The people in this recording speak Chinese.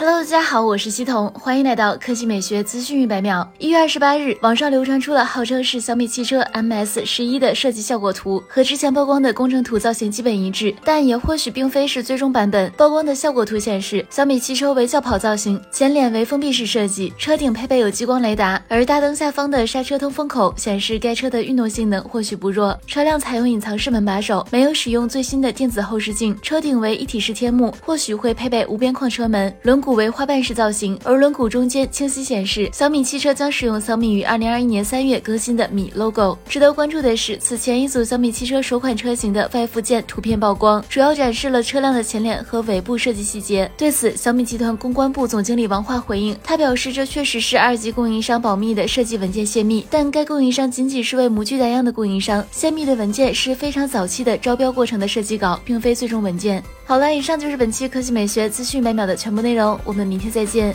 Hello，大家好，我是西彤，欢迎来到科技美学资讯一百秒。一月二十八日，网上流传出了号称是小米汽车 MS 十一的设计效果图，和之前曝光的工程图造型基本一致，但也或许并非是最终版本。曝光的效果图显示，小米汽车为轿跑造型，前脸为封闭式设计，车顶配备有激光雷达，而大灯下方的刹车通风口显示该车的运动性能或许不弱。车辆采用隐藏式门把手，没有使用最新的电子后视镜，车顶为一体式天幕，或许会配备无边框车门，轮毂。为花瓣式造型，而轮毂中间清晰显示小米汽车将使用小米于二零二一年三月更新的米 logo。值得关注的是，此前一组小米汽车首款车型的外附件图片曝光，主要展示了车辆的前脸和尾部设计细节。对此，小米集团公关部总经理王化回应，他表示这确实是二级供应商保密的设计文件泄密，但该供应商仅仅是为模具打样的供应商，泄密的文件是非常早期的招标过程的设计稿，并非最终文件。好了，以上就是本期科技美学资讯每秒的全部内容，我们明天再见。